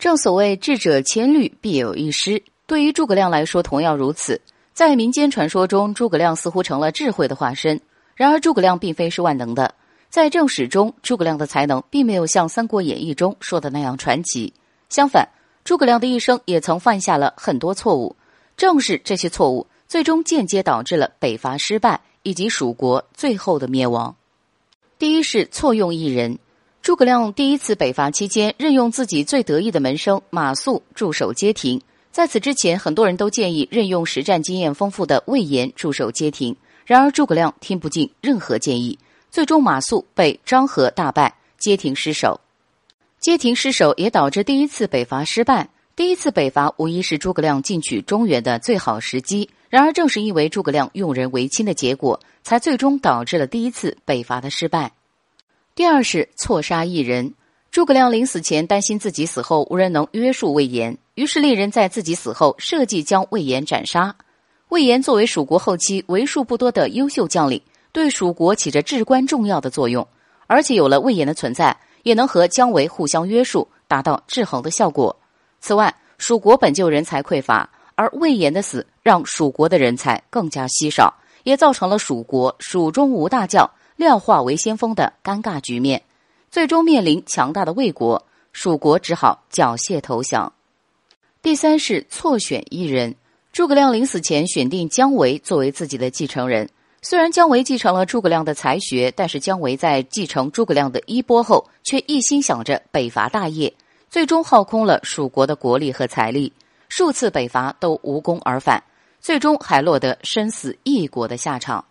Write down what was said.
正所谓智者千虑，必有一失。对于诸葛亮来说，同样如此。在民间传说中，诸葛亮似乎成了智慧的化身。然而，诸葛亮并非是万能的。在正史中，诸葛亮的才能并没有像《三国演义》中说的那样传奇。相反，诸葛亮的一生也曾犯下了很多错误。正是这些错误，最终间接导致了北伐失败以及蜀国最后的灭亡。第一是错用一人。诸葛亮第一次北伐期间，任用自己最得意的门生马谡驻守街亭。在此之前，很多人都建议任用实战经验丰富的魏延驻守街亭。然而，诸葛亮听不进任何建议，最终马谡被张合大败，街亭失守。街亭失守也导致第一次北伐失败。第一次北伐无疑是诸葛亮进取中原的最好时机。然而，正是因为诸葛亮用人唯亲的结果，才最终导致了第一次北伐的失败。第二是错杀一人。诸葛亮临死前担心自己死后无人能约束魏延，于是令人在自己死后设计将魏延斩杀。魏延作为蜀国后期为数不多的优秀将领，对蜀国起着至关重要的作用。而且有了魏延的存在，也能和姜维互相约束，达到制衡的效果。此外，蜀国本就人才匮乏，而魏延的死让蜀国的人才更加稀少，也造成了蜀国蜀中无大将。廖化为先锋的尴尬局面，最终面临强大的魏国，蜀国只好缴械投降。第三是错选一人，诸葛亮临死前选定姜维作为自己的继承人。虽然姜维继承了诸葛亮的才学，但是姜维在继承诸葛亮的衣钵后，却一心想着北伐大业，最终耗空了蜀国的国力和财力，数次北伐都无功而返，最终还落得身死异国的下场。